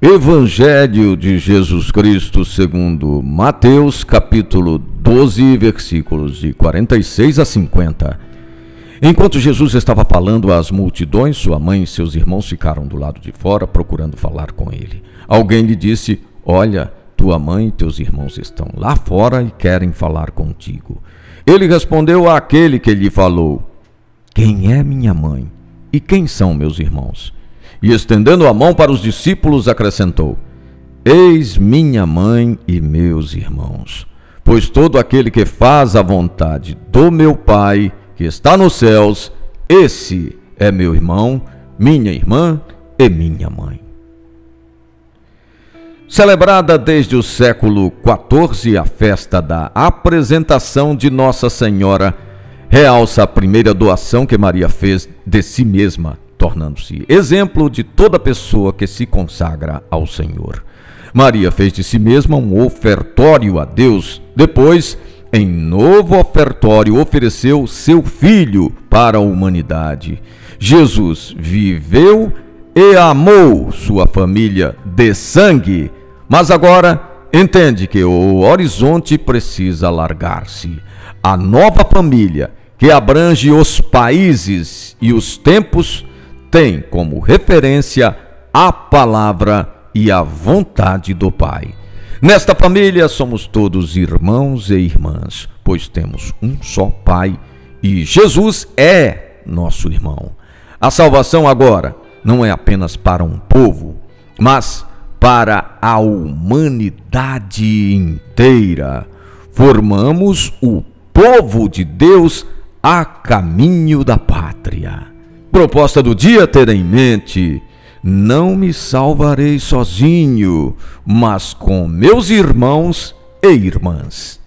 Evangelho de Jesus Cristo segundo Mateus, capítulo 12, versículos de 46 a 50. Enquanto Jesus estava falando às multidões, sua mãe e seus irmãos ficaram do lado de fora procurando falar com ele. Alguém lhe disse: Olha, tua mãe e teus irmãos estão lá fora e querem falar contigo. Ele respondeu àquele que lhe falou: Quem é minha mãe e quem são meus irmãos? E estendendo a mão para os discípulos, acrescentou: Eis minha mãe e meus irmãos. Pois todo aquele que faz a vontade do meu Pai, que está nos céus, esse é meu irmão, minha irmã e minha mãe. Celebrada desde o século XIV, a festa da apresentação de Nossa Senhora realça a primeira doação que Maria fez de si mesma tornando-se exemplo de toda pessoa que se consagra ao Senhor. Maria fez de si mesma um ofertório a Deus. Depois, em novo ofertório, ofereceu seu filho para a humanidade. Jesus viveu e amou sua família de sangue, mas agora entende que o horizonte precisa alargar-se. A nova família, que abrange os países e os tempos, tem como referência a palavra e a vontade do Pai. Nesta família somos todos irmãos e irmãs, pois temos um só Pai e Jesus é nosso irmão. A salvação agora não é apenas para um povo, mas para a humanidade inteira. Formamos o povo de Deus a caminho da pátria. Proposta do dia ter em mente: não me salvarei sozinho, mas com meus irmãos e irmãs.